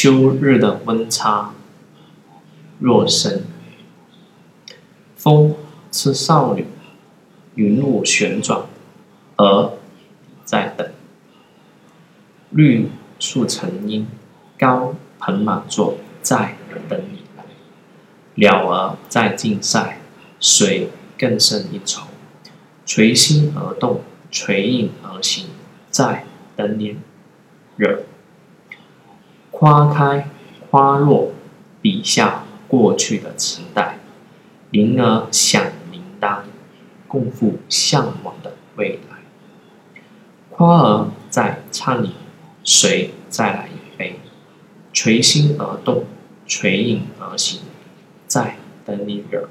秋日的温差若深。风是少女，云雾旋转，而在等。绿树成荫，高朋满座，在等你来。鸟儿在竞赛，水更胜一筹。垂心而动，垂影而行，在等你惹。花开花落，笔下过去的时代。铃儿响铃铛，共赴向往的未来。花儿在唱里，谁再来一杯？垂心而动，垂影而行，在等你惹。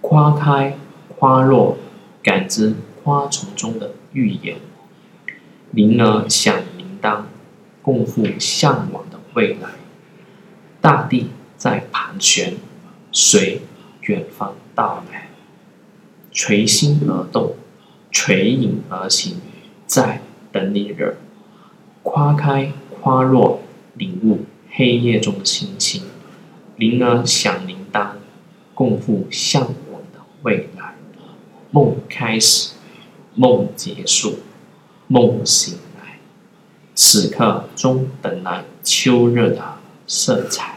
花开花落，感知花丛中的预言。铃儿响铃铛，共赴向往的未来。大地在盘旋。随远方到来，垂心而动，垂影而行，在等你惹。花开花落，领悟黑夜中的星星。铃儿响铃铛，共赴向往的未来。梦开始，梦结束，梦醒。此刻终等来秋日的色彩。